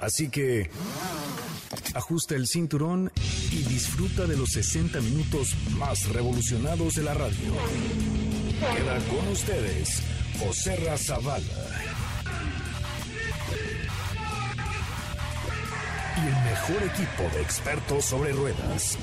Así que Ajusta el cinturón y disfruta de los 60 minutos más revolucionados de la radio. Queda con ustedes José Razabala. Y el mejor equipo de expertos sobre ruedas.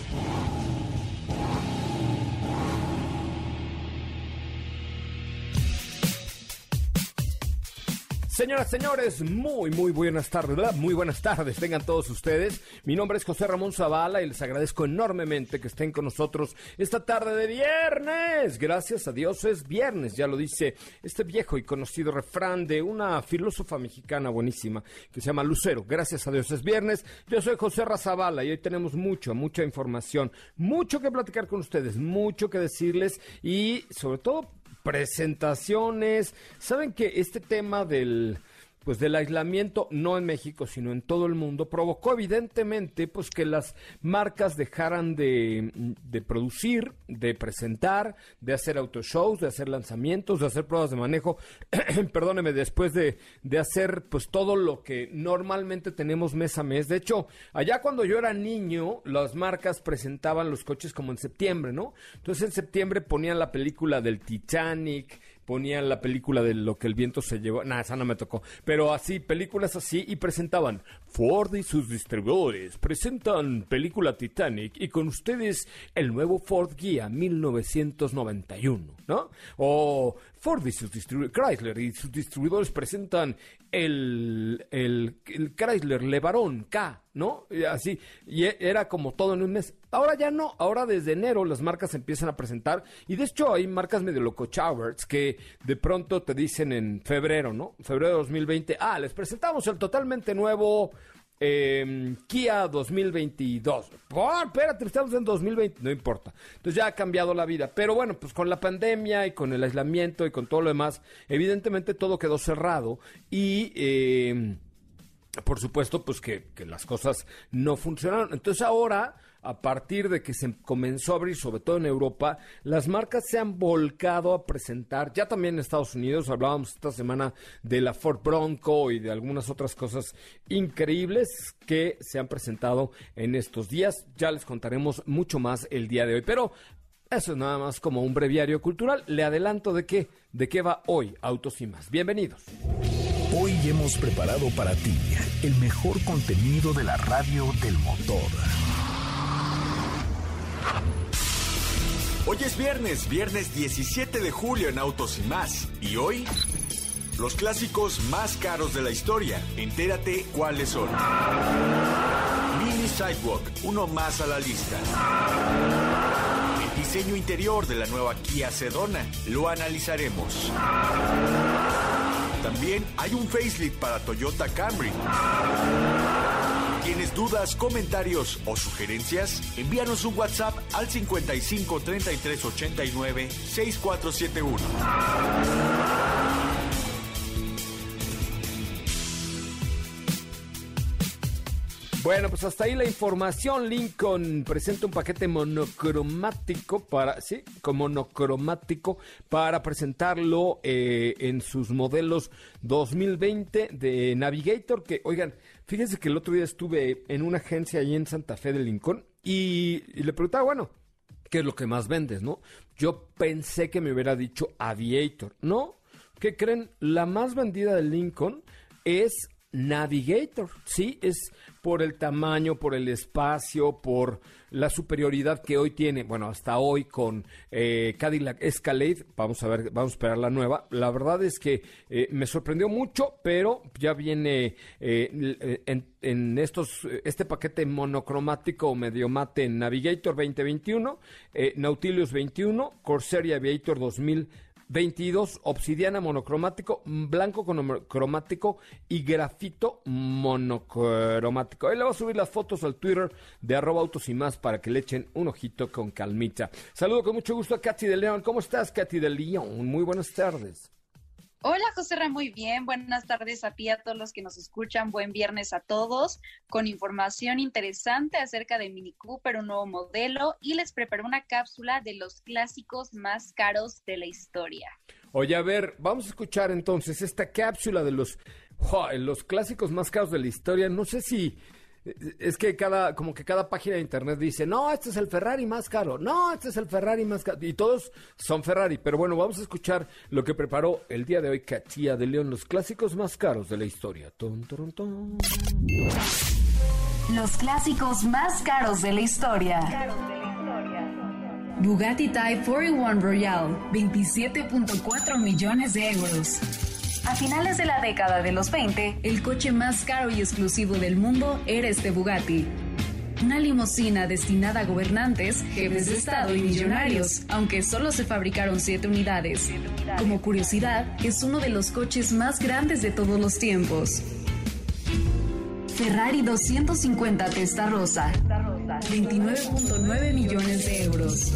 Señoras, señores, muy, muy buenas tardes, ¿verdad? Muy buenas tardes, tengan todos ustedes. Mi nombre es José Ramón Zavala y les agradezco enormemente que estén con nosotros esta tarde de viernes. Gracias a Dios es viernes, ya lo dice este viejo y conocido refrán de una filósofa mexicana buenísima que se llama Lucero. Gracias a Dios es viernes. Yo soy José Razabala y hoy tenemos mucho, mucha información, mucho que platicar con ustedes, mucho que decirles y sobre todo presentaciones. Saben que este tema del pues del aislamiento, no en México, sino en todo el mundo, provocó evidentemente pues que las marcas dejaran de, de producir, de presentar, de hacer autoshows, de hacer lanzamientos, de hacer pruebas de manejo, perdóneme, después de, de hacer pues todo lo que normalmente tenemos mes a mes. De hecho, allá cuando yo era niño, las marcas presentaban los coches como en septiembre, ¿no? Entonces en septiembre ponían la película del Titanic, ponían la película de lo que el viento se llevó. Nada, esa no me tocó. Pero así, películas así y presentaban Ford y sus distribuidores. Presentan película Titanic y con ustedes el nuevo Ford Guía 1991, ¿no? O Ford y sus distribuidores, Chrysler y sus distribuidores presentan el, el, Chrysler LeBaron K, ¿no? Y así, y e, era como todo en un mes. Ahora ya no, ahora desde enero las marcas empiezan a presentar, y de hecho hay marcas medio loco Chowers que de pronto te dicen en febrero, ¿no? Febrero de 2020, ah, les presentamos el totalmente nuevo eh, Kia 2022. Oh, espérate, estamos en 2020, no importa. Entonces ya ha cambiado la vida. Pero bueno, pues con la pandemia y con el aislamiento y con todo lo demás, evidentemente todo quedó cerrado y... Eh, por supuesto, pues que, las cosas no funcionaron. Entonces ahora a partir de que se comenzó a abrir, sobre todo en Europa, las marcas se han volcado a presentar, ya también en Estados Unidos, hablábamos esta semana de la Ford Bronco y de algunas otras cosas increíbles que se han presentado en estos días. Ya les contaremos mucho más el día de hoy, pero eso es nada más como un breviario cultural. Le adelanto de qué, de qué va hoy Autos y más. Bienvenidos. Hoy hemos preparado para ti el mejor contenido de la radio del motor. Hoy es viernes, viernes 17 de julio en Autos y más. Y hoy, los clásicos más caros de la historia. Entérate cuáles son. Mini Sidewalk, uno más a la lista. El diseño interior de la nueva Kia Sedona, lo analizaremos. También hay un facelift para Toyota Camry. ¿Tienes dudas, comentarios o sugerencias? Envíanos un WhatsApp al 55 33 89 6471. Bueno, pues hasta ahí la información. Lincoln presenta un paquete monocromático para, sí, como monocromático para presentarlo eh, en sus modelos 2020 de Navigator. Que, oigan, fíjense que el otro día estuve en una agencia ahí en Santa Fe de Lincoln y, y le preguntaba, bueno, ¿qué es lo que más vendes, no? Yo pensé que me hubiera dicho Aviator, ¿no? ¿Qué creen? La más vendida de Lincoln es Navigator. Sí, es por el tamaño, por el espacio, por la superioridad que hoy tiene, bueno, hasta hoy con eh, Cadillac Escalade. Vamos a ver, vamos a esperar la nueva. La verdad es que eh, me sorprendió mucho, pero ya viene eh, en, en, estos, este paquete monocromático medio mate Navigator 2021, Nautilus 21, Corsair Aviator 2000 22, obsidiana monocromático, blanco cromático y grafito monocromático. Ahí le voy a subir las fotos al Twitter de arroba autos y más para que le echen un ojito con calmita. Saludo con mucho gusto a Katy de León. ¿Cómo estás, Katy de León? Muy buenas tardes. Hola, José Ra, muy bien. Buenas tardes a ti, a todos los que nos escuchan. Buen viernes a todos, con información interesante acerca de Mini Cooper, un nuevo modelo, y les preparé una cápsula de los clásicos más caros de la historia. Oye, a ver, vamos a escuchar entonces esta cápsula de los, los clásicos más caros de la historia. No sé si es que cada, como que cada página de internet dice, no, este es el Ferrari más caro, no, este es el Ferrari más caro, y todos son Ferrari. Pero bueno, vamos a escuchar lo que preparó el día de hoy Katia de León, los clásicos más caros de la historia. Los clásicos más caros de la historia. Bugatti Type 41 Royale, 27.4 millones de euros. A finales de la década de los 20, el coche más caro y exclusivo del mundo era este Bugatti. Una limusina destinada a gobernantes, jefes de Estado y millonarios, aunque solo se fabricaron siete unidades. Como curiosidad, es uno de los coches más grandes de todos los tiempos. Ferrari 250 Testa Rosa, 29.9 millones de euros.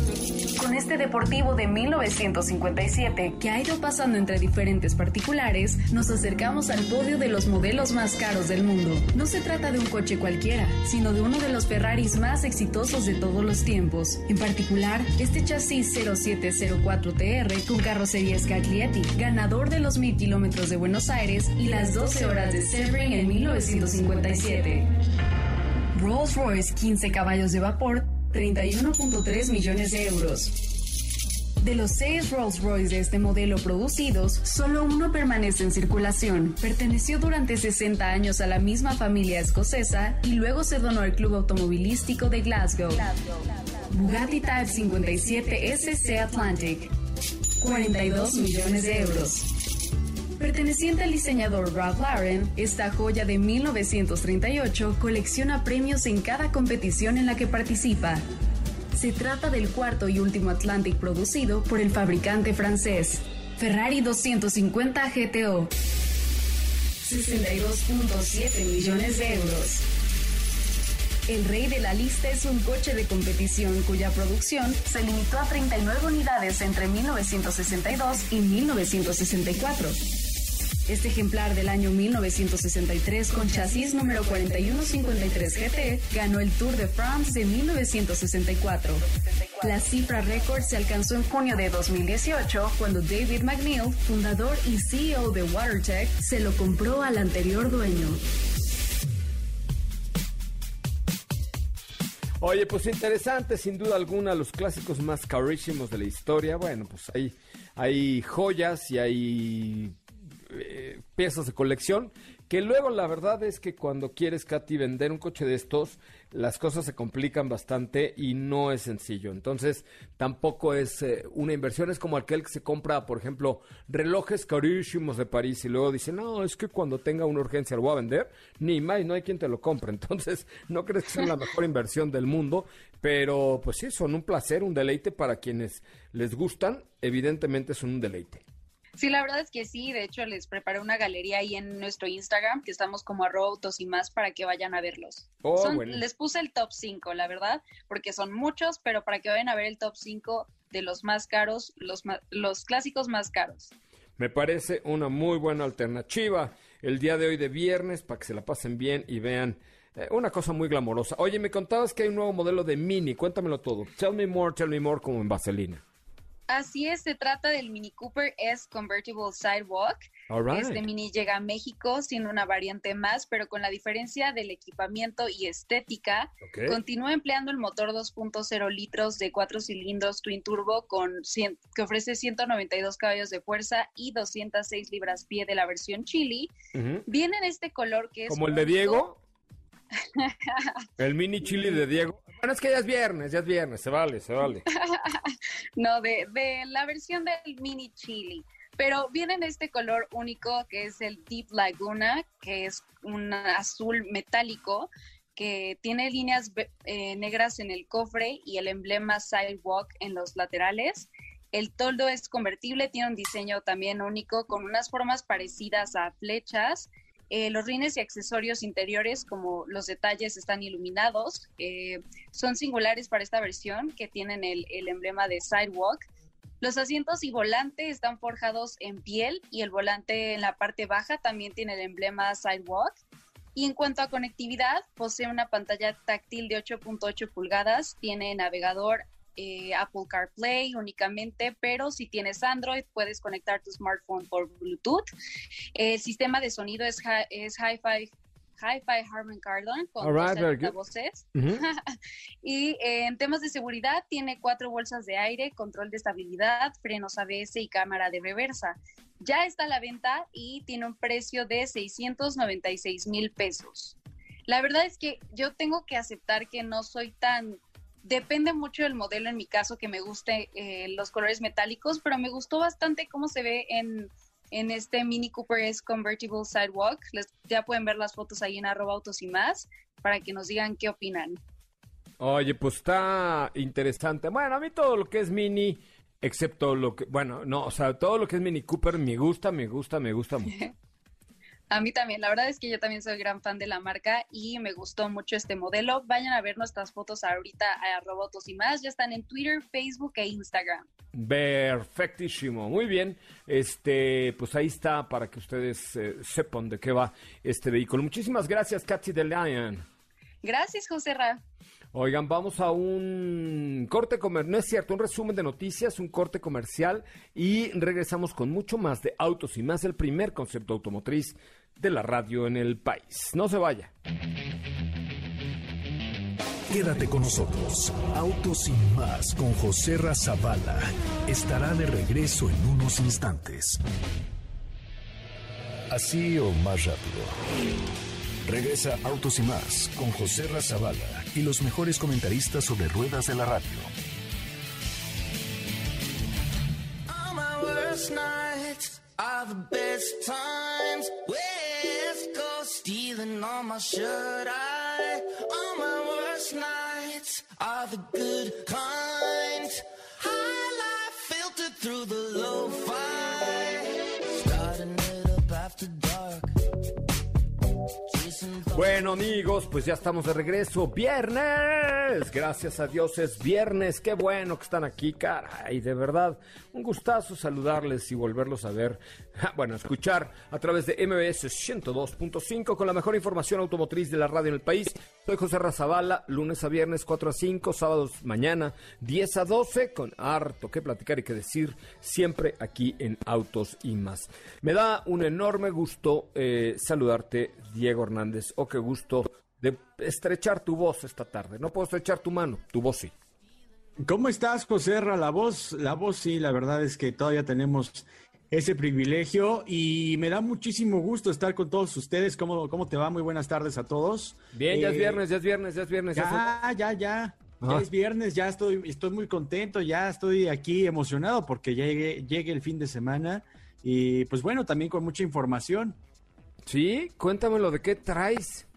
Con este deportivo de 1957, que ha ido pasando entre diferentes particulares, nos acercamos al podio de los modelos más caros del mundo. No se trata de un coche cualquiera, sino de uno de los Ferraris más exitosos de todos los tiempos. En particular, este chasis 0704TR con carrocería Scaglietti, ganador de los mil kilómetros de Buenos Aires y las 12 horas de Sebring en 1957. Rolls-Royce 15 caballos de vapor, 31.3 millones de euros. De los seis Rolls-Royce de este modelo producidos, solo uno permanece en circulación. Perteneció durante 60 años a la misma familia escocesa y luego se donó al Club Automovilístico de Glasgow. Bugatti Type 57 SC Atlantic, 42 millones de euros. Perteneciente al diseñador Ralph Lauren, esta joya de 1938 colecciona premios en cada competición en la que participa. Se trata del cuarto y último Atlantic producido por el fabricante francés, Ferrari 250 GTO. 62.7 millones de euros. El rey de la lista es un coche de competición cuya producción se limitó a 39 unidades entre 1962 y 1964. Este ejemplar del año 1963 con chasis número 4153 GT ganó el Tour de France de 1964. La cifra récord se alcanzó en junio de 2018 cuando David McNeil, fundador y CEO de WaterTech, se lo compró al anterior dueño. Oye, pues interesante, sin duda alguna, los clásicos más carísimos de la historia. Bueno, pues hay, hay joyas y hay piezas de colección, que luego la verdad es que cuando quieres, Katy, vender un coche de estos, las cosas se complican bastante y no es sencillo. Entonces, tampoco es eh, una inversión, es como aquel que se compra, por ejemplo, relojes carísimos de París y luego dice, no, es que cuando tenga una urgencia lo voy a vender, ni más, no hay quien te lo compre. Entonces, no crees que sea la mejor inversión del mundo, pero pues sí, son un placer, un deleite para quienes les gustan, evidentemente son un deleite. Sí, la verdad es que sí. De hecho, les preparé una galería ahí en nuestro Instagram, que estamos como arroba autos y más para que vayan a verlos. Oh, les puse el top 5, la verdad, porque son muchos, pero para que vayan a ver el top 5 de los más caros, los, los clásicos más caros. Me parece una muy buena alternativa el día de hoy de viernes para que se la pasen bien y vean eh, una cosa muy glamorosa. Oye, me contabas que hay un nuevo modelo de Mini, cuéntamelo todo. Tell me more, tell me more como en Vaselina. Así es, se trata del Mini Cooper S Convertible Sidewalk. Este Mini llega a México siendo una variante más, pero con la diferencia del equipamiento y estética. Continúa empleando el motor 2.0 litros de cuatro cilindros Twin Turbo con que ofrece 192 caballos de fuerza y 206 libras-pie de la versión Chili. Viene en este color que es... ¿Como el de Diego? el mini chili de Diego. Bueno, es que ya es viernes, ya es viernes, se vale, se vale. no, de, de la versión del mini chili. Pero viene en este color único que es el Deep Laguna, que es un azul metálico que tiene líneas eh, negras en el cofre y el emblema Sidewalk en los laterales. El toldo es convertible, tiene un diseño también único con unas formas parecidas a flechas eh, los rines y accesorios interiores, como los detalles están iluminados, eh, son singulares para esta versión que tienen el, el, emblema de Sidewalk. Los asientos y volante están forjados en piel y el volante en la parte baja también tiene el emblema Sidewalk. Y en cuanto a conectividad, posee una pantalla táctil de 8.8 pulgadas, tiene navegador eh, Apple CarPlay únicamente, pero si tienes Android puedes conectar tu smartphone por Bluetooth. El sistema de sonido es, es Hi-Fi Hi-Fi Harman Kardon con right, voces. y eh, en temas de seguridad tiene cuatro bolsas de aire, control de estabilidad, frenos ABS y cámara de reversa. Ya está a la venta y tiene un precio de 696 mil pesos. La verdad es que yo tengo que aceptar que no soy tan Depende mucho del modelo, en mi caso, que me guste eh, los colores metálicos, pero me gustó bastante cómo se ve en, en este Mini Cooper S Convertible Sidewalk. Les, ya pueden ver las fotos ahí en arroba autos y más para que nos digan qué opinan. Oye, pues está interesante. Bueno, a mí todo lo que es Mini, excepto lo que, bueno, no, o sea, todo lo que es Mini Cooper me gusta, me gusta, me gusta mucho. A mí también, la verdad es que yo también soy gran fan de la marca y me gustó mucho este modelo. Vayan a ver nuestras fotos ahorita a Robotos y más, ya están en Twitter, Facebook e Instagram. Perfectísimo, muy bien. Este, pues ahí está para que ustedes eh, sepan de qué va este vehículo. Muchísimas gracias, Katy de Lion. Gracias, José Ra. Oigan, vamos a un corte comercial, no es cierto, un resumen de noticias, un corte comercial y regresamos con mucho más de autos y más el primer concepto automotriz de la radio en el país. No se vaya. Quédate con nosotros. Autos y más con José Razabala estará de regreso en unos instantes. Así o más rápido. Regresa Autos y más con José Razabala y los mejores comentaristas sobre ruedas de la radio. Stealing all my shirt. I, all my worst nights are the good kind. High life filtered through the low fi. Starting it up after dark. Bueno amigos, pues ya estamos de regreso. Viernes. Gracias a Dios es viernes. Qué bueno que están aquí, caray. De verdad, un gustazo saludarles y volverlos a ver. Bueno, escuchar a través de MBS 102.5 con la mejor información automotriz de la radio en el país. Soy José Razabala, lunes a viernes 4 a 5, sábados mañana 10 a 12 con harto que platicar y que decir siempre aquí en Autos y más. Me da un enorme gusto eh, saludarte, Diego Hernández qué gusto de estrechar tu voz esta tarde. No puedo estrechar tu mano, tu voz sí. ¿Cómo estás, José La voz, la voz sí, la verdad es que todavía tenemos ese privilegio y me da muchísimo gusto estar con todos ustedes. ¿Cómo, cómo te va? Muy buenas tardes a todos. Bien, ya es eh, viernes, ya es viernes, ya es viernes. Ya, ya, ya. Ya es viernes, ya estoy, estoy muy contento, ya estoy aquí emocionado porque ya llegue, llegue el fin de semana y pues bueno, también con mucha información. Sí, cuéntamelo de qué traes.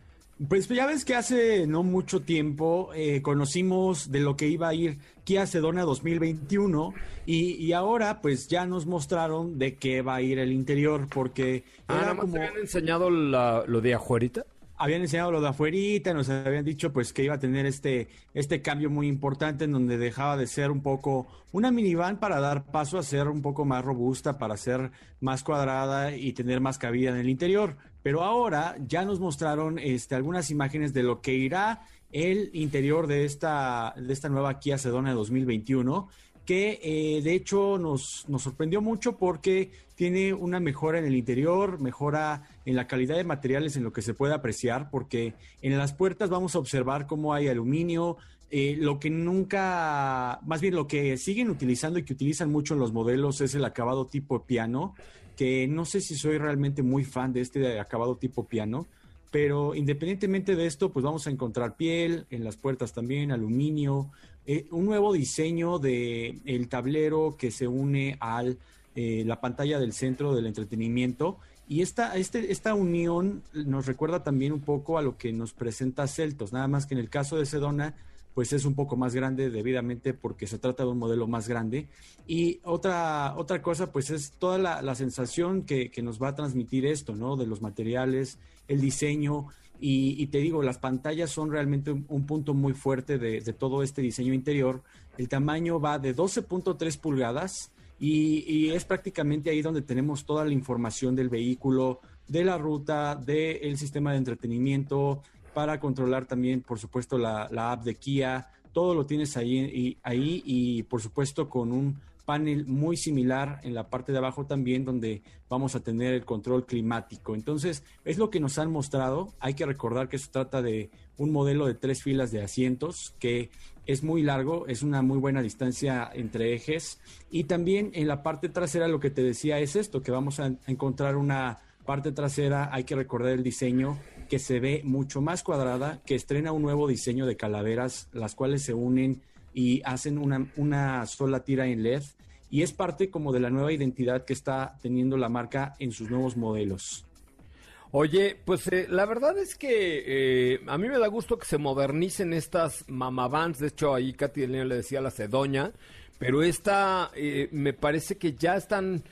Pues ya ves que hace no mucho tiempo eh, conocimos de lo que iba a ir Kia Sedona 2021 y, y, ahora pues ya nos mostraron de qué va a ir el interior porque... Ah, como... habían enseñado lo de afuerita? Habían enseñado lo de afuerita, nos habían dicho pues que iba a tener este, este cambio muy importante en donde dejaba de ser un poco una minivan para dar paso a ser un poco más robusta, para ser más cuadrada y tener más cabida en el interior. Pero ahora ya nos mostraron este, algunas imágenes de lo que irá el interior de esta, de esta nueva Kia Sedona 2021. que eh, de hecho nos, nos sorprendió mucho porque tiene una mejora en el interior, mejora en la calidad de materiales en lo que se puede apreciar, porque en las puertas vamos a observar cómo hay aluminio, eh, lo que nunca, más bien lo que siguen utilizando y que utilizan mucho en los modelos es el acabado tipo piano, que no sé si soy realmente muy fan de este acabado tipo piano, pero independientemente de esto, pues vamos a encontrar piel en las puertas también, aluminio, eh, un nuevo diseño de el tablero que se une a eh, la pantalla del centro del entretenimiento. Y esta, este, esta unión nos recuerda también un poco a lo que nos presenta Celtos, nada más que en el caso de Sedona, pues es un poco más grande debidamente porque se trata de un modelo más grande. Y otra, otra cosa, pues es toda la, sensación que, que, nos va a transmitir esto, ¿no? De los materiales, el diseño. Y, te digo, las pantallas son realmente un, punto muy fuerte de, todo este diseño interior. El tamaño va de 12.3 pulgadas y, es prácticamente ahí donde tenemos toda la información del vehículo, de la ruta, del sistema de entretenimiento, para controlar también, por supuesto, la, app de Kia. Todo lo tienes ahí y, ahí y, por supuesto, con un panel muy similar en la parte de abajo también donde vamos a tener el control climático. Entonces, es lo que nos han mostrado. Hay que recordar que se trata de un modelo de tres filas de asientos que es muy largo, es una muy buena distancia entre ejes y también en la parte trasera lo que te decía es esto, que vamos a encontrar una parte trasera, hay que recordar el diseño que se ve mucho más cuadrada, que estrena un nuevo diseño de calaveras, las cuales se unen y hacen una, una sola tira en LED. Y es parte como de la nueva identidad que está teniendo la marca en sus nuevos modelos. Oye, pues eh, la verdad es que eh, a mí me da gusto que se modernicen estas mamavans. De hecho, ahí Katy le decía la Cedoña. Pero esta eh, me parece que ya están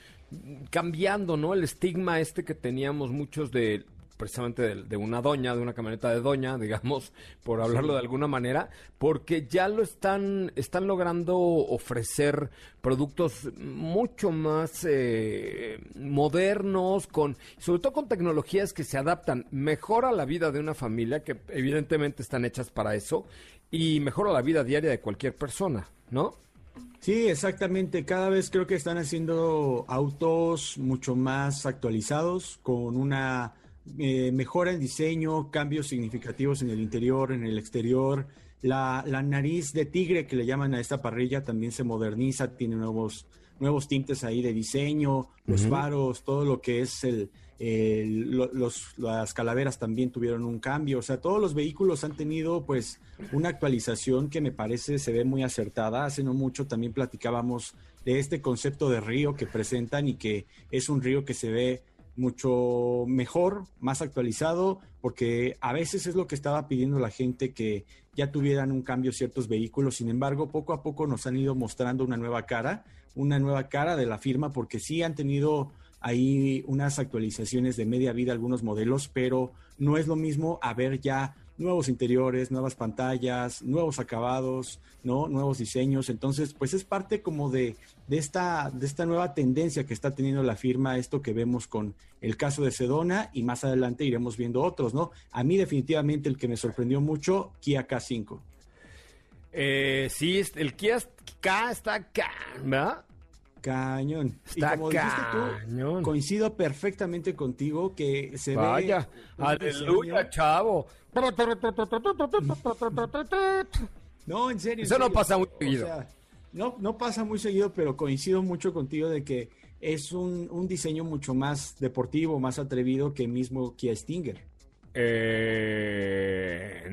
cambiando, ¿no? El estigma este que teníamos muchos de precisamente de, una doña, de una camioneta de doña, digamos, por hablarlo de alguna manera, porque ya lo están, están logrando ofrecer productos mucho más eh, modernos, con, sobre todo con tecnologías que se adaptan mejor a la vida de una familia, que evidentemente están hechas para eso, y mejor a la vida diaria de cualquier persona, ¿no? Sí, exactamente. Cada vez creo que están haciendo autos mucho más actualizados, con una eh, mejora el diseño, cambios significativos en el interior, en el exterior. La, nariz de tigre que le llaman a esta parrilla también se moderniza, tiene nuevos, nuevos tintes ahí de diseño, los faros, todo lo que es el, los, las calaveras también tuvieron un cambio. O sea, todos los vehículos han tenido pues una actualización que me parece se ve muy acertada. Hace no mucho también platicábamos de este concepto de río que presentan y que es un río que se ve mucho mejor, más actualizado, porque a veces es lo que estaba pidiendo la gente que ya tuvieran un cambio ciertos vehículos. Sin embargo, poco a poco nos han ido mostrando una nueva cara, una nueva cara de la firma, porque sí han tenido ahí unas actualizaciones de media vida algunos modelos, pero no es lo mismo haber ya nuevos interiores, nuevas pantallas, nuevos acabados, ¿no? Nuevos diseños. Entonces, pues es parte como de, de, esta, de esta nueva tendencia que está teniendo la firma, esto que vemos con el caso de Sedona y más adelante iremos viendo otros, ¿no? A mí definitivamente el que me sorprendió mucho, Kia K5. Eh, sí, el Kia K está acá, ¿verdad? Cañón. Está y como cañón. Tú, coincido perfectamente contigo que se Vaya, ve. aleluya, chavo. No, en serio. Eso no pasa muy seguido. no, no pasa muy seguido, pero coincido mucho contigo de que es un, un diseño mucho más deportivo, más atrevido que mismo Kia Stinger. Eh,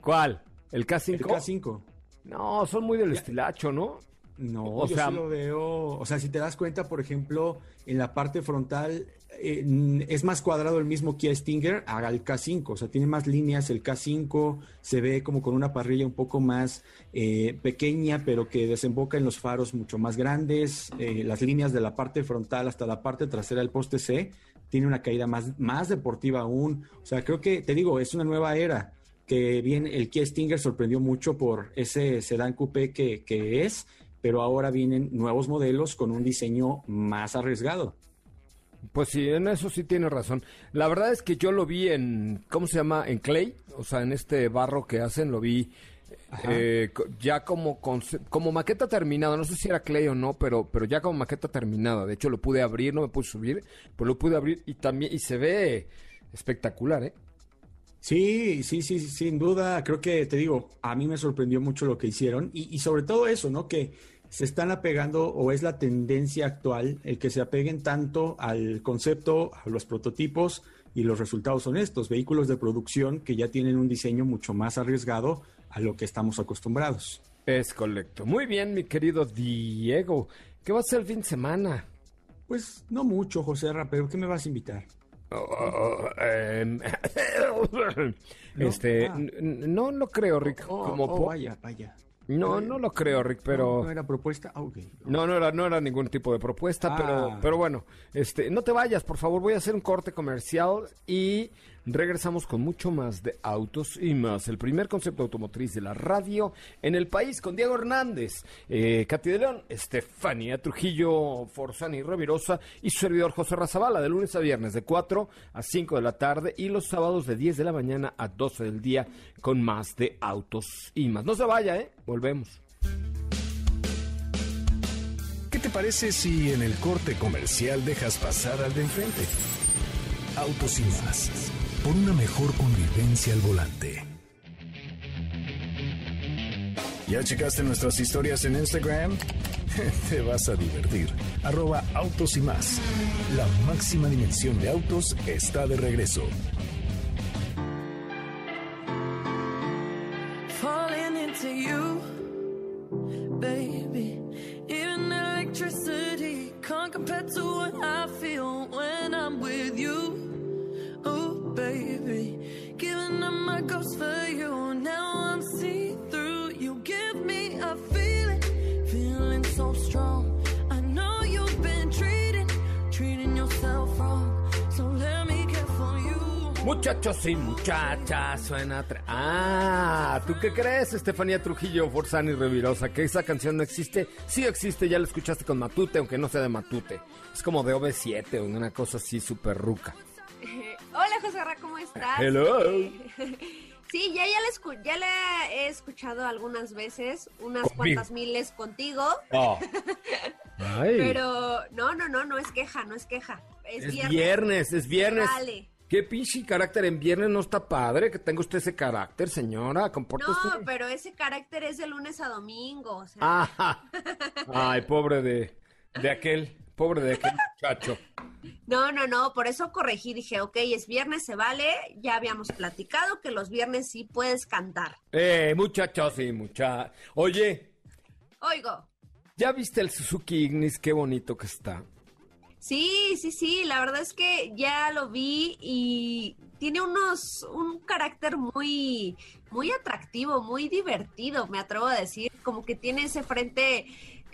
¿Cuál? ¿El K5? El K5. No, son muy del estilacho, ¿no? No, o yo sea, lo veo. O sea, si te das cuenta, por ejemplo, en la parte frontal eh, es más cuadrado el mismo Kia Stinger el K5. O sea, tiene más líneas el K5, se ve como con una parrilla un poco más eh, pequeña, pero que desemboca en los faros mucho más grandes. Eh, las líneas de la parte frontal hasta la parte trasera del poste C tiene una caída más, más deportiva aún. O sea, creo que, te digo, es una nueva era que bien el Kia Stinger sorprendió mucho por ese sedán coupé que, que es pero ahora vienen nuevos modelos con un diseño más arriesgado. Pues sí, en eso sí tiene razón. La verdad es que yo lo vi en, ¿cómo se llama? En clay, o sea, en este barro que hacen, lo vi eh, ya como, como maqueta terminada, no sé si era Clay o no, pero, pero ya como maqueta terminada. De hecho, lo pude abrir, no me pude subir, pero lo pude abrir y también, y se ve espectacular, ¿eh? Sí, sí, sí, sin duda. Creo que te digo, a mí me sorprendió mucho lo que hicieron y, y sobre todo eso, ¿no? Que se están apegando o es la tendencia actual el que se apeguen tanto al concepto, a los prototipos y los resultados son estos, vehículos de producción que ya tienen un diseño mucho más arriesgado a lo que estamos acostumbrados. Es correcto. Muy bien, mi querido Diego. ¿Qué va a ser el fin de semana? Pues no mucho, José Ra, pero ¿qué me vas a invitar? Oh, em, este, ah. no, no creo, Rick. Oh, como oh, vaya, vaya. No, no lo creo, Rick, pero... ¿No, era propuesta? Ah, No, no era, no era ningún tipo de propuesta, pero, ah. pero bueno, este, no te vayas, por favor, voy a hacer un corte comercial y regresamos con mucho más de autos y más. El primer concepto automotriz de la radio en el país con Diego Hernández, eh, Katy de León, Estefanía Trujillo Forzani Revirosa y su servidor José Razabala, de lunes a viernes de 4 a 5 de la tarde y los sábados de 10 de la mañana a 12 del día con más de autos y más. No se vaya, ¿eh? Volvemos. ¿Qué te parece si en el corte comercial dejas pasar al de enfrente? Autos y más por una mejor convivencia al volante. ¿Ya checaste nuestras historias en Instagram? Te vas a divertir. Arroba autos y más. La máxima dimensión de autos está de regreso. Falling into you, baby. Even electricity can't compare to what I feel when I'm with you. Baby. Giving up my ghost for you. Now I'm see through. You give me a feeling, feeling so strong. I know you've been treating, treating yourself wrong. So let me care for you. Muchachos y muchachas, suena. Ah, ¿tú qué crees, Estefanía Trujillo, Forzani Revirosa? ¿Que esa canción no existe? Sí existe, ya la escuchaste con Matute, aunque no sea de Matute. Es como de OV7 o una cosa así súper ruca. Hola, José Ra, ¿cómo estás? Hello. Sí, ya, ya, ya la he escuchado algunas veces, unas cuantas miles contigo. Oh. Pero no, no, no, no es queja, no es queja. Es, viernes. es viernes. Vale. ¿Qué pinche carácter en viernes no está padre? Que tenga usted ese carácter, señora. Compórtese. No, pero ese carácter es de lunes a domingo. Ay, pobre de, de aquel. Pobre de aquel muchacho. No, no, no, por eso corregí, dije, ok, es viernes, se vale, ya habíamos platicado que los viernes sí puedes cantar. Eh, muchachos sí, mucha. Oye. Oigo. ¿Ya viste el Suzuki Ignis? Qué bonito que está. Sí, sí, sí, la verdad es que ya lo vi y tiene unos, un carácter muy, muy atractivo, muy divertido, me atrevo a decir, como que tiene ese frente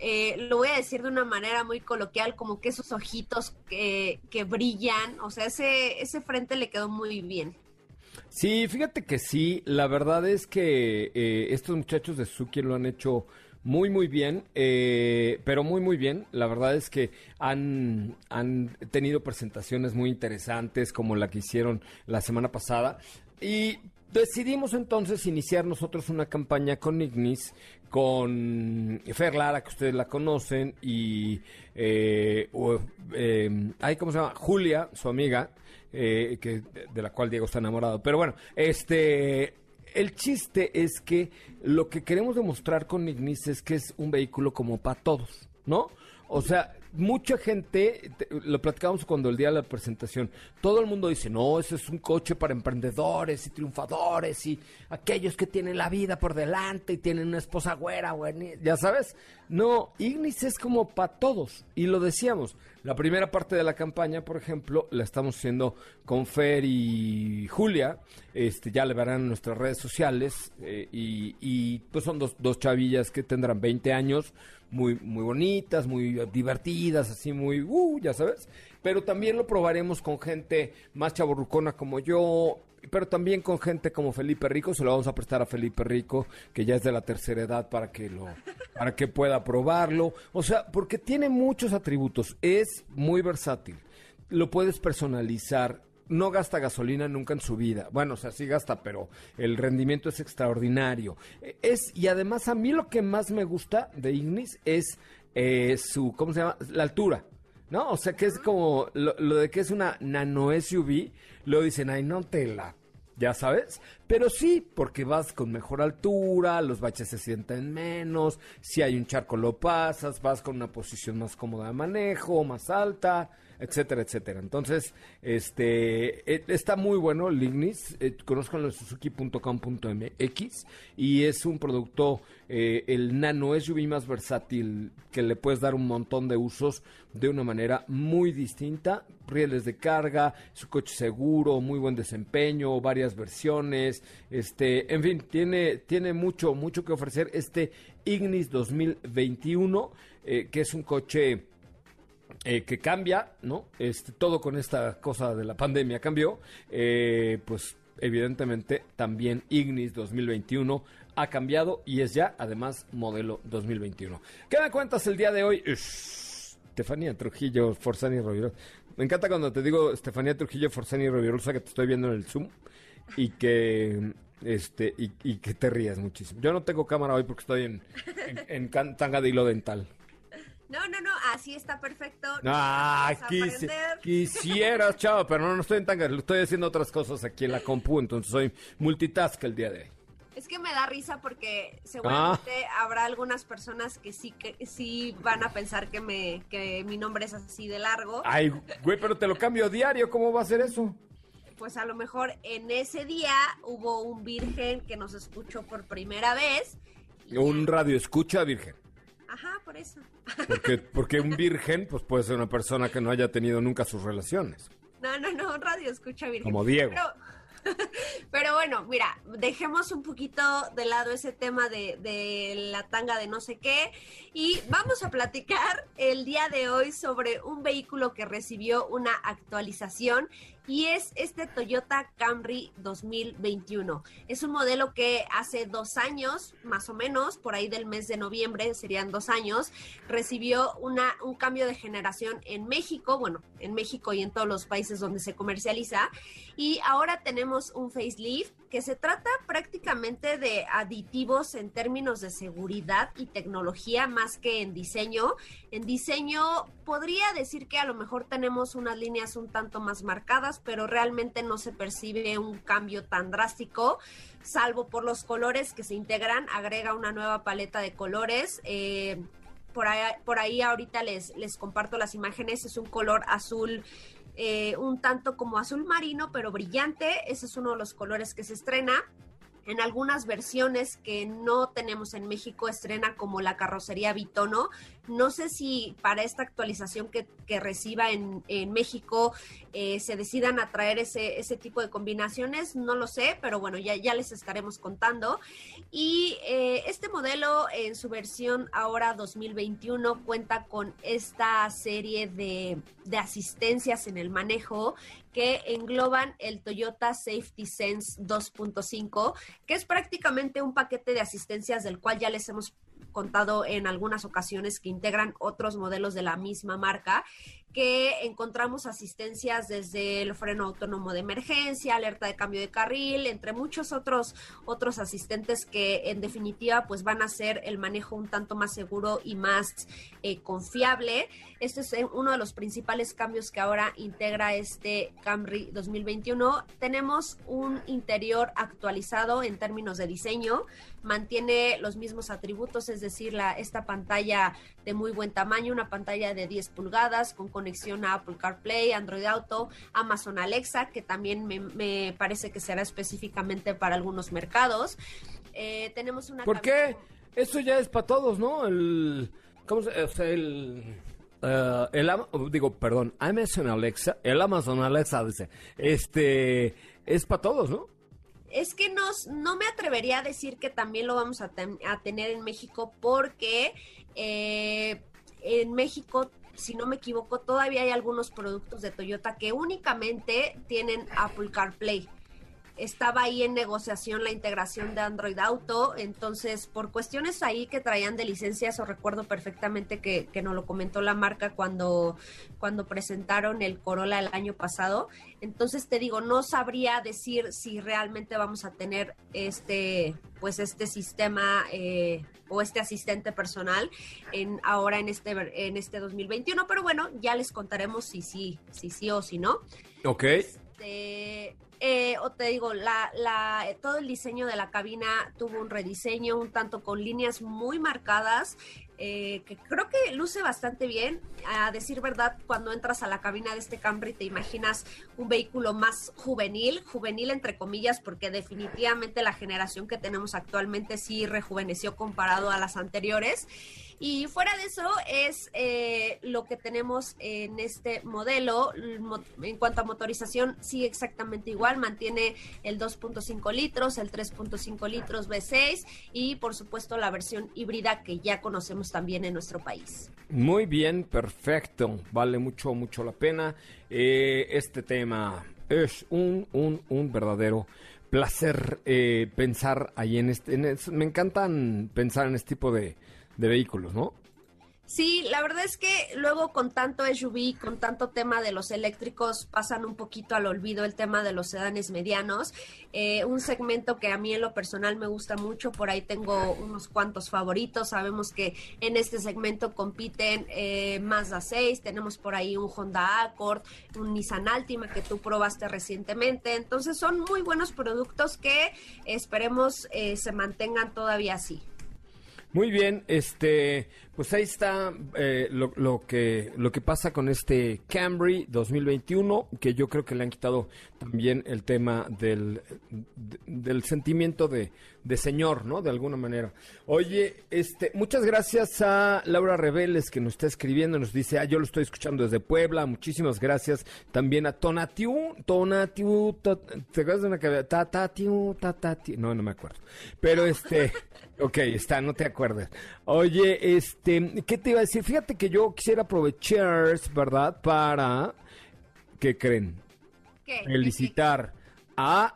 eh, lo voy a decir de una manera muy coloquial, como que esos ojitos que, que brillan, o sea, ese, ese frente le quedó muy bien. Sí, fíjate que sí, la verdad es que eh, estos muchachos de Suki lo han hecho muy, muy bien, eh, pero muy, muy bien. La verdad es que han, han tenido presentaciones muy interesantes como la que hicieron la semana pasada. Y decidimos entonces iniciar nosotros una campaña con Ignis con Fer Lara, que ustedes la conocen, y eh, em, ¿cómo se llama? Julia, su amiga, eh, que, de la cual Diego está enamorado. Pero bueno, este, el chiste es que lo que queremos demostrar con Ignis es que es un vehículo como para todos, ¿no? O sea, mucha gente, lo platicábamos cuando el día de la presentación, todo el mundo dice, no, ese es un coche para emprendedores y triunfadores y aquellos que tienen la vida por delante y tienen una esposa güera, güey, ya sabes. No, Ignis es como para todos. Y lo decíamos, la primera parte de la campaña, por ejemplo, la estamos haciendo con Fer y Julia, este, ya le verán en nuestras redes sociales, eh, y, y, pues son dos, dos chavillas que tendrán 20 años, muy, muy bonitas, muy divertidas, así muy, uh, ya sabes. Pero también lo probaremos con gente más chaborrucona como yo, pero también con gente como Felipe Rico, se lo vamos a prestar a Felipe Rico, que ya es de la tercera edad para que lo para que pueda probarlo, o sea, porque tiene muchos atributos, es muy versátil. Lo puedes personalizar no gasta gasolina nunca en su vida. Bueno, o sea, sí gasta, pero el rendimiento es extraordinario. Es, y además a mí lo que más me gusta de Ignis es eh, su, ¿cómo se llama? La altura. ¿No? O sea, que es como lo, lo de que es una nano SUV, lo dicen, ay, no te la ya sabes. Pero sí, porque vas con mejor altura, los baches se sienten menos, si hay un charco lo pasas, vas con una posición más cómoda de manejo, más alta etcétera, etcétera. Entonces, este eh, está muy bueno el Ignis, eh, conozcanlo en suzuki.com.mx y es un producto, eh, el nano SUV más versátil que le puedes dar un montón de usos de una manera muy distinta, rieles de carga, su coche seguro, muy buen desempeño, varias versiones, este, en fin, tiene, tiene mucho, mucho que ofrecer este Ignis 2021, que es un coche eh, que cambia, ¿no? Este, todo con esta cosa de la pandemia cambió, eh, pues evidentemente también Ignis 2021 ha cambiado y es ya además modelo 2021. ¿Qué me cuentas el día de hoy? Estefanía Trujillo, Forzani Rovirosa. Me encanta cuando te digo Estefanía Trujillo, Forzani Rovirosa que te estoy viendo en el Zoom y que este y, que te rías muchísimo. Yo no tengo cámara hoy porque estoy en, en, en tanga de hilo dental. No, no, no, así está perfecto. Ah, quisieras, chavo, pero no, no estoy en tanga, estoy haciendo otras cosas aquí en la compu, entonces soy multitask el día de hoy. Es que me da risa porque seguramente ah. habrá algunas personas que sí que sí van a pensar que me que mi nombre es así de largo. Ay, güey, pero te lo cambio diario, ¿cómo va a ser eso? Pues a lo mejor en ese día hubo un virgen que nos escuchó por primera vez. Un radio escucha virgen. Ajá, por eso. Porque, porque un virgen, pues puede ser una persona que no haya tenido nunca sus relaciones. No, no, no, radio escucha virgen. Como Diego. Pero, bueno, mira, dejemos un poquito de lado ese tema de, de, la tanga de no sé qué y vamos a platicar el día de hoy sobre un vehículo que recibió una actualización y es este Toyota Camry 2021. Es un modelo que hace dos años, más o menos, por ahí del mes de noviembre, serían dos años, recibió una, un cambio de generación en México, bueno, en México y en todos los países donde se comercializa. Y ahora tenemos un facelift que se trata prácticamente de aditivos en términos de seguridad y tecnología más que en diseño. En diseño podría decir que a lo mejor tenemos unas líneas un tanto más marcadas, pero realmente no se percibe un cambio tan drástico, salvo por los colores que se integran, agrega una nueva paleta de colores. Eh, por, ahí, por ahí ahorita les, les comparto las imágenes, es un color azul eh, un tanto como azul marino, pero brillante. Ese es uno de los colores que se estrena. En algunas versiones que no tenemos en México estrena como la carrocería Bitono. No sé si para esta actualización que, reciba en, México eh, se decidan a traer ese, ese tipo de combinaciones, no lo sé, pero bueno, ya, ya les estaremos contando. Y eh, este modelo en su versión ahora 2021 cuenta con esta serie de, de asistencias en el manejo que engloban el Toyota Safety Sense 2.5, que es prácticamente un paquete de asistencias del cual ya les hemos contado en algunas ocasiones que integran otros modelos de la misma marca que encontramos asistencias desde el freno autónomo de emergencia, alerta de cambio de carril, entre muchos otros otros asistentes que en definitiva pues van a hacer el manejo un tanto más seguro y más eh, confiable. Este es uno de los principales cambios que ahora integra este Camry 2021. Tenemos un interior actualizado en términos de diseño, mantiene los mismos atributos, es decir, la, esta pantalla de muy buen tamaño, una pantalla de 10 pulgadas con conexión a Apple CarPlay, Android Auto, Amazon Alexa, que también me, parece que será específicamente para algunos mercados. Eh, tenemos una... ¿Por qué? Eso ya es para todos, ¿no? El... ¿Cómo se...? O sea, el... Uh, el digo, perdón, Amazon Alexa, el Amazon Alexa dice, este, es para todos, ¿no? Es que nos, no me atrevería a decir que también lo vamos a, a tener en México porque eh, en México si no me equivoco, todavía hay algunos productos de Toyota que únicamente tienen Apple CarPlay. Estaba ahí en negociación la integración de Android Auto, entonces por cuestiones ahí que traían de licencias, o recuerdo perfectamente que, que nos lo comentó la marca cuando, cuando presentaron el Corolla el año pasado, entonces te digo, no sabría decir si realmente vamos a tener este, pues este sistema eh, o este asistente personal en ahora en este en este 2021, pero bueno, ya les contaremos si sí, si sí o si no. Ok. Este, eh, o te digo, la, la, todo el diseño de la cabina tuvo un rediseño, un tanto con líneas muy marcadas, eh, que creo que luce bastante bien. A decir verdad, cuando entras a la cabina de este Camry te imaginas un vehículo más juvenil, juvenil entre comillas, porque definitivamente la generación que tenemos actualmente sí rejuveneció comparado a las anteriores. Y fuera de eso es eh, lo que tenemos en este modelo. En cuanto a motorización, sigue exactamente igual. Mantiene el 2.5 litros, el 3.5 litros V6 y por supuesto la versión híbrida que ya conocemos también en nuestro país. Muy bien, perfecto. Vale mucho, mucho la pena. Eh, este tema es un, un, un verdadero placer eh, pensar ahí en este. me encantan pensar en este tipo de de vehículos, ¿no? Sí, la verdad es que luego con tanto SUV, con tanto tema de los eléctricos, pasan un poquito al olvido el tema de los sedanes medianos. Eh, un segmento que a mí en lo personal me gusta mucho, por ahí tengo unos cuantos favoritos. Sabemos que en este segmento compiten eh, Mazda 6, tenemos por ahí un Honda Accord, un Nissan Altima que tú probaste recientemente. Entonces son muy buenos productos que esperemos eh, se mantengan todavía así. Muy bien, este, pues ahí está eh, lo, lo, que lo que pasa con este Camry 2021, que yo creo que le han quitado también el tema del, del sentimiento de, de señor, ¿no? De alguna manera. Oye, este, muchas gracias a Laura Reveles que nos está escribiendo, nos dice, ah, yo lo estoy escuchando desde Puebla, muchísimas gracias. También a Tonatiu, Tonatiu, ¿te acuerdas de una que Tatatiu, Tatatiu, no, no me acuerdo. Pero este, ok, está, no te acuerdas. Oye, este, ¿qué te iba a decir? Fíjate que yo quisiera aprovechar, ¿verdad? Para, ¿qué creen? ¿Qué? Felicitar a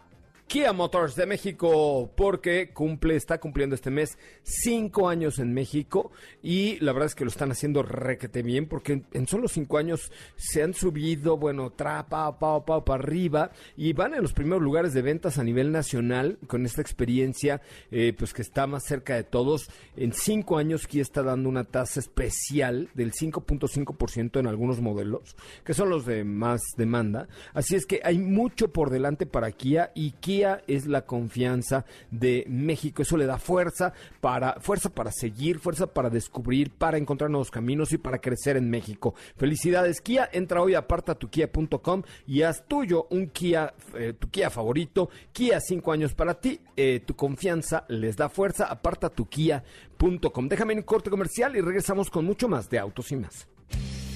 Kia Motors de México, porque cumple, está cumpliendo este mes cinco años en México y la verdad es que lo están haciendo requete bien, porque en, solo cinco años se han subido, bueno, trapa, pa, pa, para arriba y van en los primeros lugares de ventas a nivel nacional con esta experiencia, eh, pues que está más cerca de todos. En cinco años Kia está dando una tasa especial del 5.5% en algunos modelos, que son los de más demanda. Así es que hay mucho por delante para Kia y Kia es la confianza de México. Eso le da fuerza para, fuerza para seguir, fuerza para descubrir, para encontrar nuevos caminos y para crecer en México. Felicidades, Kia. Entra hoy a apartatukia.com y haz tuyo un Kia, eh, tu Kia favorito. Kia, cinco años para ti. Eh, tu confianza les da fuerza. Apartatukia.com. Déjame en un corte comercial y regresamos con mucho más de Autos y más.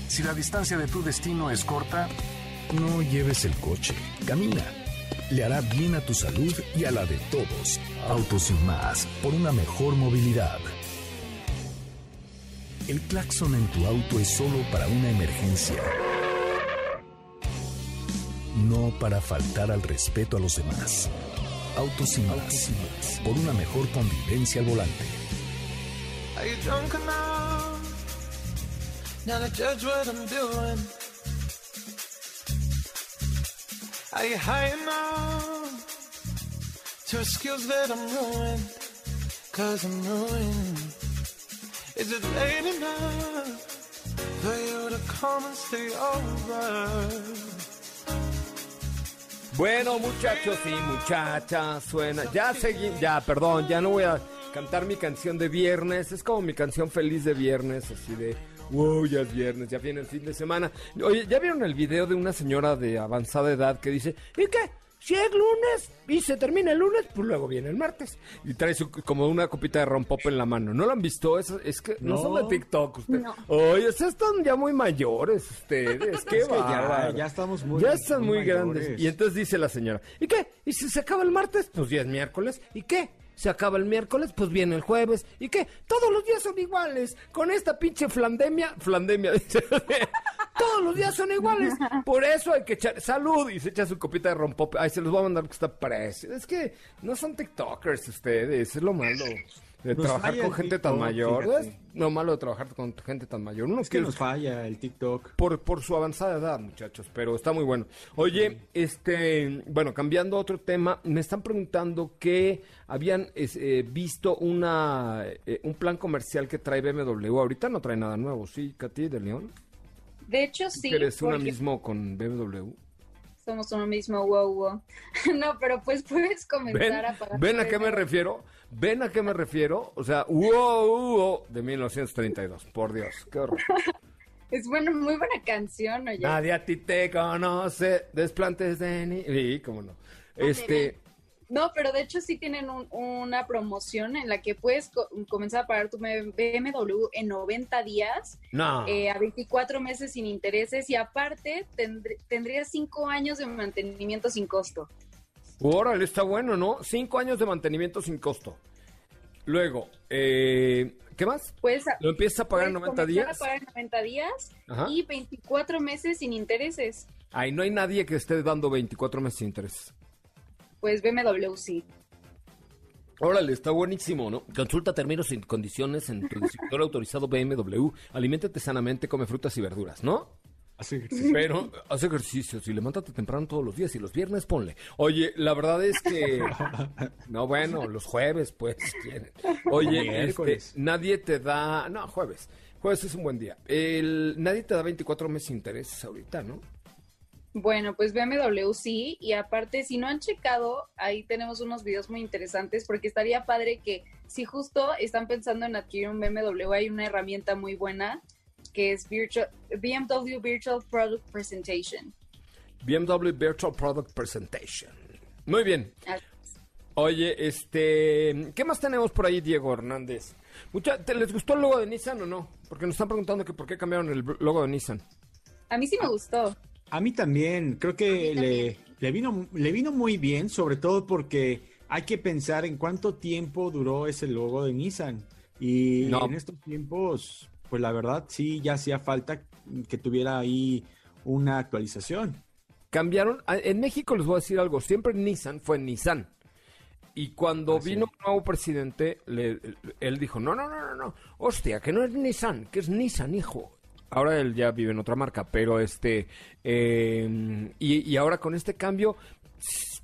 Si la distancia de tu destino es corta, no lleves el coche. Camina le hará bien a tu salud y a la de todos. Autos y más, por una mejor movilidad. El claxon en tu auto es solo para una emergencia. No para faltar al respeto a los demás. Autos y más, por una mejor convivencia al volante. That I'm ruined? Cause I'm ruined. Is it late enough for you to come and stay over? Bueno, muchachos y muchachas, suena. Ya seguí, ya, perdón, ya no voy a cantar mi canción de viernes. Es como mi canción feliz de viernes, así de wow, ya es viernes, ya viene el fin de semana. Oye, ¿ya vieron el video de una señora de avanzada edad que dice, ¿y qué? Si es lunes y se termina el lunes, pues luego viene el martes. Y trae como una copita de rompop en la mano. ¿No lo han visto? Es, es que no, son de TikTok ustedes. Oye, están ya muy mayores ustedes. Qué ya, ya, estamos muy Ya están muy, grandes. Y entonces dice la señora, ¿y qué? ¿Y si se acaba el martes? Pues ya es miércoles. ¿Y qué? Se acaba el miércoles, pues viene el jueves. ¿Y qué? Todos los días son iguales. Con esta pinche flandemia, flandemia, todos los días son iguales. Por eso hay que echar salud y se echa su copita de rompop. Ay, se los voy a mandar porque está precio. Es que no son TikTokers ustedes, es lo malo de trabajar con gente tan mayor. Es lo malo de trabajar con gente tan mayor. Uno es que nos falla el TikTok. Por, por su avanzada edad, muchachos, pero está muy bueno. Oye, este, bueno, cambiando a otro tema, me están preguntando que habían eh, visto una eh, un plan comercial que trae BMW. Ahorita no trae nada nuevo, ¿sí, Katy de León? De hecho, sí. ¿Eres uno mismo con BMW? somos uno mismo, wow, wow. no, pero pues puedes comenzar a pagar. ¿Ven a qué me refiero? ¿Ven a qué me refiero? O sea, wow, wow, de 1932. Por Dios, qué horror. es bueno, muy buena canción, oye. Nadie a ti te conoce, desplantes de ni... Sí, cómo no. Este... No, pero de hecho sí tienen una promoción en la que puedes comenzar a pagar tu BMW en 90 días, eh, a 24 meses sin intereses y aparte tendrías 5 años de mantenimiento sin costo. Órale, está bueno, ¿no? 5 años de mantenimiento sin costo. Luego, eh, ¿qué más? Pues, ¿Lo empiezas a pagar en 90 días? a pagar en 90 días y 24 meses sin intereses. Ay, no hay nadie que esté dando 24 meses sin intereses pues BMW sí. Órale, está buenísimo, ¿no? Consulta términos y condiciones en tu distribuidor autorizado BMW. Aliméntate sanamente, come frutas y verduras, ¿no? Hace ejercicio. Pero hace ejercicio. Si levántate temprano todos los días y los viernes ponle. Oye, la verdad es que. No, bueno, los jueves, pues, quieren. Oye, este, nadie te da. No, jueves. Jueves es un buen día. El, nadie te da 24 meses de intereses ahorita, ¿no? Bueno, pues BMW sí, y aparte, si no han checado, ahí tenemos unos videos muy interesantes porque estaría padre que si justo están pensando en adquirir un BMW, hay una herramienta muy buena que es BMW Virtual Product Presentation. BMW Virtual Product Presentation. Muy bien. Oye, este, ¿qué más tenemos por ahí, Diego Hernández? Mucha, ¿te ¿Les gustó el logo de Nissan o no? Porque nos están preguntando que por qué cambiaron el logo de Nissan. A mí sí me gustó. A mí también, creo que le, le, vino, le vino muy bien, sobre todo porque hay que pensar en cuánto tiempo duró ese logo de Nissan. Y en estos tiempos, pues la verdad sí ya hacía falta que tuviera ahí una actualización. Cambiaron, en México les voy a decir algo, siempre Nissan fue Nissan. Y cuando vino un nuevo presidente, él dijo, no, no, no, no, no, hostia, que no es Nissan, que es Nissan, hijo ahora él ya vive en otra marca, pero este, em, y, ahora con este cambio,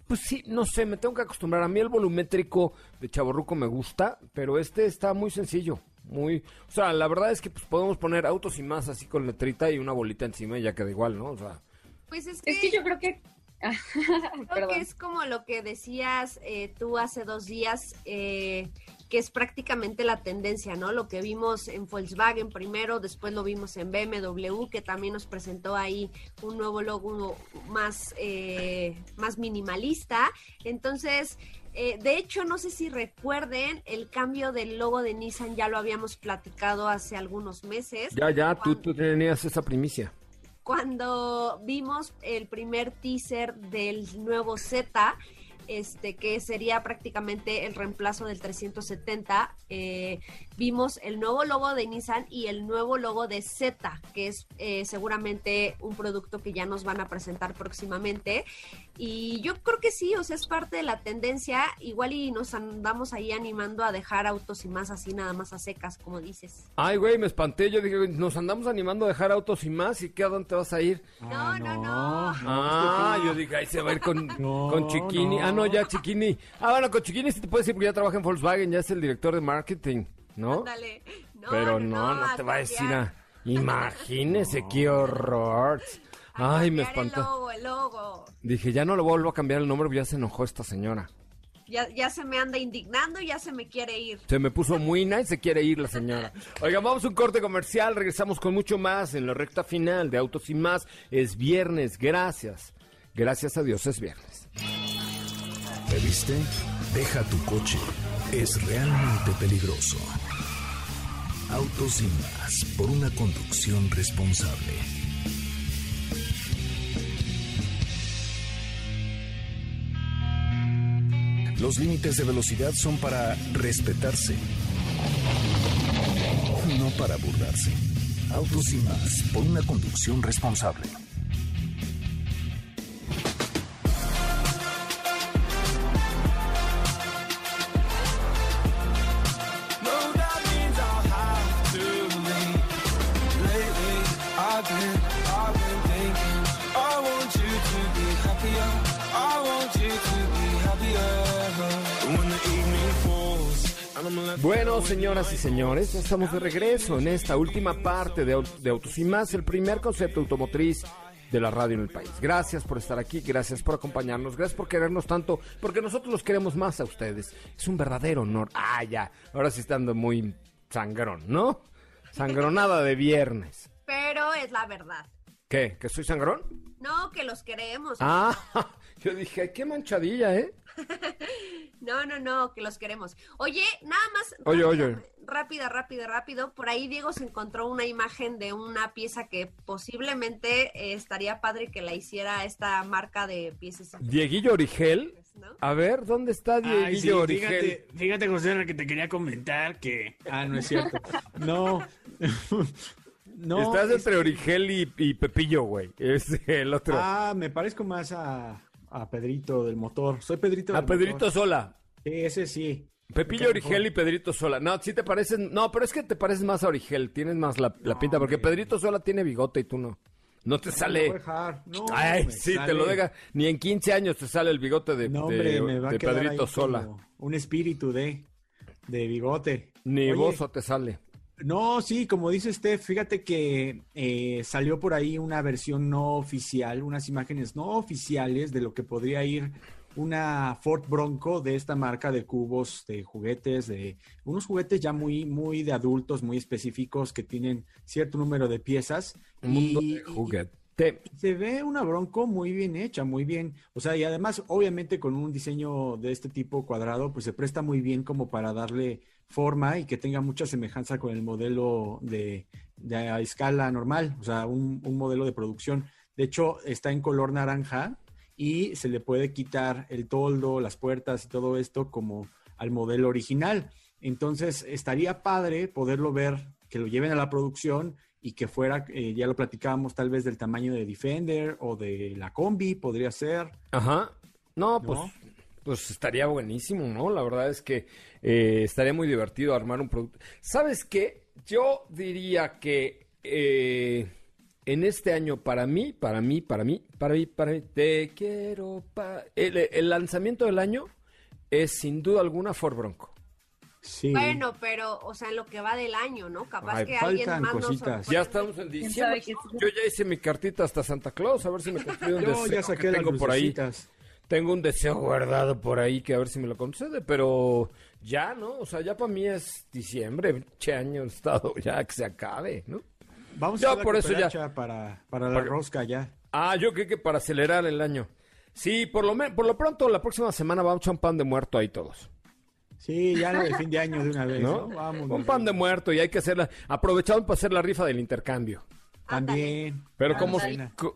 pues sí, no sé, me tengo que acostumbrar. A mí el volumétrico de Chaborruco me gusta, pero este está muy sencillo. Muy, o sea, la verdad es que pues, podemos poner autos y más así con letrita y una bolita encima y ya queda igual, ¿no? O sea. Pues es que, yo creo que Creo que es como lo que decías eh, tú hace dos días, eh, que es prácticamente la tendencia, ¿no? Lo que vimos en Volkswagen primero, después lo vimos en BMW, que también nos presentó ahí un nuevo logo más, eh, más minimalista. Entonces, eh, de hecho, no sé si recuerden, el cambio del logo de Nissan ya lo habíamos platicado hace algunos meses. Ya, ya, tú, tú tenías esa primicia cuando vimos el primer teaser del nuevo Z, este, que sería prácticamente el reemplazo del 370. Eh, vimos el nuevo logo de Nissan y el nuevo logo de Z, que es eh, seguramente un producto que ya nos van a presentar próximamente. Y yo creo que sí, o sea, es parte de la tendencia. Igual y nos andamos ahí animando a dejar autos y más así, nada más a secas, como dices. Ay, güey, me espanté. Yo dije, nos andamos animando a dejar autos y más. ¿Y qué a dónde te vas a ir? No, no, no. Ah, yo dije, ahí se va a ir con, con Chiquini. Ah, no, ya Chiquini. Ah, bueno, con Chiquini sí te puedes ir porque ya trabaja en Volkswagen, ya es el director de marketing, ¿no? Dale. No, Pero no, no, te va a decir nada. Imagínese qué horror. Ay, me espantó. El logo, el logo. Dije, ya no lo vuelvo a cambiar el nombre, ya se enojó esta señora. Ya, ya se me anda indignando y ya se me quiere ir. Se me puso muy nice, se quiere ir la señora. Oigan, vamos a un corte comercial, regresamos con mucho más en la recta final de Autos y Más. Es viernes, gracias. Gracias a Dios es viernes. ¿Te viste? Deja tu coche. Es realmente peligroso. Autos y Más por una conducción responsable. Los límites de velocidad son para respetarse, no para burlarse. Autos y más, por una conducción responsable. Señoras y señores, ya estamos de regreso en esta última parte de, de Autos y Más, el primer concepto automotriz de la radio en el país. Gracias por estar aquí, gracias por acompañarnos, gracias por querernos tanto, porque nosotros los queremos más a ustedes. Es un verdadero honor. Ah, ya, ahora sí estando muy sangrón, ¿no? Sangronada de viernes. Pero es la verdad. ¿Qué? ¿Que soy sangrón? No, que los queremos. Ah, yo dije, qué manchadilla, ¿eh? no, no, no, que los queremos. Oye, nada más. Oye, oye. Rápida, rápida, rápido. Por ahí Diego se encontró una imagen de una pieza que posiblemente eh, estaría padre que la hiciera esta marca de piezas. Dieguillo Origel. A ver, ¿dónde está Dieguillo Origel? Fíjate, fíjate, José, que te quería comentar que. Ah, no es cierto. no. No, Estás entre Origel y, Pepillo, güey. Es el otro. Ah, me parezco más a, Pedrito del motor. Soy Pedrito del A Pedrito Sola. Sí, ese sí. Pepillo Origel y Pedrito Sola. No, sí te pareces. No, pero es que te pareces más a Origel. Tienes más la, pinta. Porque Pedrito Sola tiene bigote y tú no. No te sale. No, Ay, sí, te lo deja. Ni en 15 años te sale el bigote de, Pedrito Sola. Un espíritu de, de bigote. Ni vos te sale. No, sí, como dice Steph, fíjate que eh, salió por ahí una versión no oficial, unas imágenes no oficiales de lo que podría ir una Ford Bronco de esta marca de cubos, de juguetes, de unos juguetes ya muy, muy de adultos, muy específicos que tienen cierto número de piezas. Un mundo de juguete. Se ve una Bronco muy bien hecha, muy bien. O sea, y además, obviamente, con un diseño de este tipo cuadrado, pues se presta muy bien como para darle forma y que tenga mucha semejanza con el modelo de, a escala normal, o sea, un, modelo de producción. De hecho, está en color naranja y se le puede quitar el toldo, las puertas y todo esto como al modelo original. Entonces, estaría padre poderlo ver, que lo lleven a la producción y que fuera, eh, ya lo platicábamos tal vez del tamaño de Defender o de la combi, podría ser. Ajá. No, pues pues estaría buenísimo, ¿no? La verdad es que eh, estaría muy divertido armar un producto. ¿Sabes qué? Yo diría que eh, en este año, para mí, para mí, para mí, para mí, para mí, te quiero. El, lanzamiento del año es sin duda alguna Ford Bronco. Sí. Bueno, pero, o sea, en lo que va del año, ¿no? Capaz que alguien más cositas. Ya estamos en diciembre. Yo ya hice mi cartita hasta Santa Claus, a ver si me construyo un Yo ya saqué que tengo por ahí. Tengo un deseo guardado por ahí que a ver si me lo concede, pero ya, ¿no? O sea, ya para mí es diciembre, che año estado, ya que se acabe, ¿no? Vamos a por eso ya para, para la rosca ya. Ah, yo creo que para acelerar el año. Sí, por lo, por lo pronto la próxima semana vamos a un pan de muerto ahí todos. Sí, ya no de fin de año de una vez, ¿no? Vamos, un pan de muerto y hay que hacerla. Aprovechamos para hacer la rifa del intercambio. También. Pero como,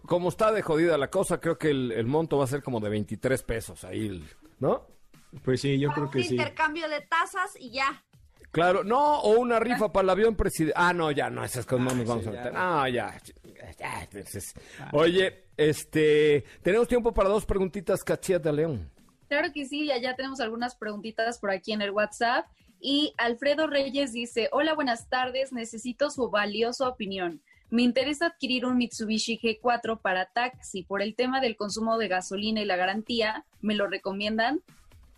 como está de jodida la cosa, creo que el, monto va a ser como de 23 pesos ahí, ¿no? Pues sí, yo creo que sí. Intercambio de tazas y ya. Claro, no, o una rifa para el avión presidencial. Ah, no, ya, no, esas cosas no nos vamos a meter. Ah, ya. ya Oye, este, tenemos tiempo para dos preguntitas, Cachilla de León. Claro que sí, ya, ya tenemos algunas preguntitas por aquí en el WhatsApp. Y Alfredo Reyes dice, hola, buenas tardes, necesito su valiosa opinión. Me interesa adquirir un Mitsubishi G4 para taxi por el tema del consumo de gasolina y la garantía. ¿Me lo recomiendan?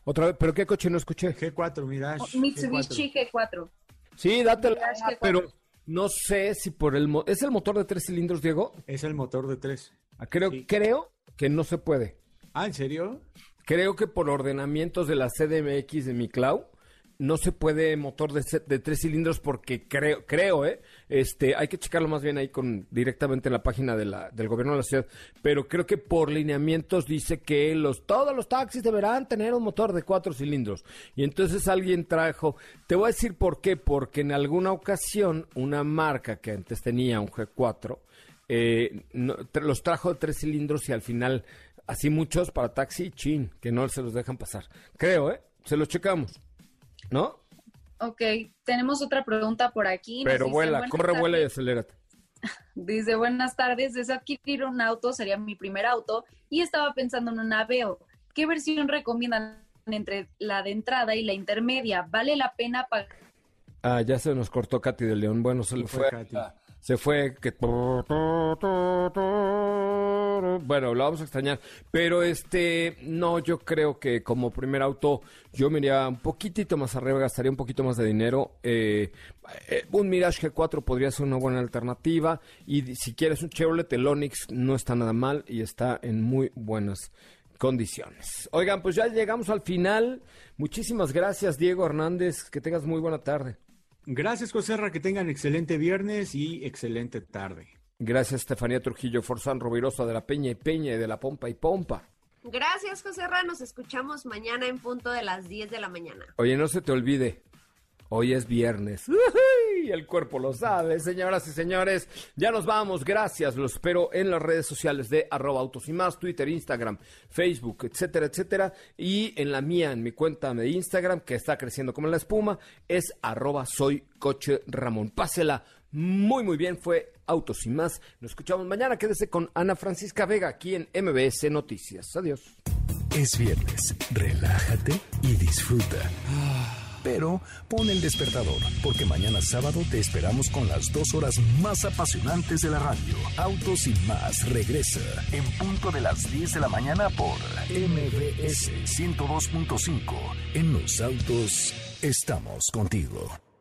Otra vez, ¿pero qué coche no escuché? G4, Mirage. Mitsubishi G4. Sí, date pero no sé si por el... ¿Es el motor de tres cilindros, Diego? Es el motor de tres. Ah, creo, creo que no se puede. Ah, ¿en serio? Creo que por ordenamientos de la CDMX de mi cloud no se puede motor de, de, tres cilindros porque creo, creo, ¿eh? Este, hay que checarlo más bien ahí con directamente en la página de la, del gobierno de la ciudad, pero creo que por lineamientos dice que los, todos los taxis deberán tener un motor de cuatro cilindros. Y entonces alguien trajo, te voy a decir por qué, porque en alguna ocasión una marca que antes tenía un G4, eh, los trajo de tres cilindros y al final, así muchos para taxi, chin, que no se los dejan pasar. Creo, ¿eh? Se los checamos. ¿No? Ok, tenemos otra pregunta por aquí. Pero vuela, corre, vuela y acelérate. Dice, buenas tardes, deseo adquirir un auto, sería mi primer auto, y estaba pensando en un Aveo. ¿Qué versión recomiendan entre la de entrada y la intermedia? ¿Vale la pena pagar? Ah, ya se nos cortó Katy de León. Bueno, se le fue. se fue. Que... Bueno, lo vamos a extrañar. Pero este, no, yo creo que como primer auto, yo me iría un poquitito más arriba, gastaría un poquito más de dinero. Eh, eh, un Mirage G4 podría ser una buena alternativa. Y si quieres un Chevrolet, el Onix no está nada mal y está en muy buenas condiciones. Oigan, pues ya llegamos al final. Muchísimas gracias, Diego Hernández. Que tengas muy buena tarde. Gracias, José que tengan excelente viernes y excelente tarde. Gracias, Estefanía Trujillo Forzán Rovirosa de la Peña y Peña y de la Pompa y Pompa. Gracias, José Nos escuchamos mañana en punto de las 10 de la mañana. Oye, no se te olvide, hoy es viernes y el cuerpo lo sabe, señoras y señores. Ya nos vamos, gracias. Los espero en las redes sociales de arroba autos y más, Twitter, Instagram, Facebook, etcétera, etcétera. Y en la mía, en mi cuenta de Instagram, que está creciendo como la espuma, es arroba soy coche Ramón. Pásela muy, muy bien. Fue Autos y más. Nos escuchamos mañana. Quédese con Ana Francisca Vega aquí en MBS Noticias. Adiós. Es viernes. Relájate y disfruta. Pero pon el despertador, porque mañana sábado te esperamos con las dos horas más apasionantes de la radio. Autos y más regresa en punto de las 10 de la mañana por MBS 102.5. En los autos estamos contigo.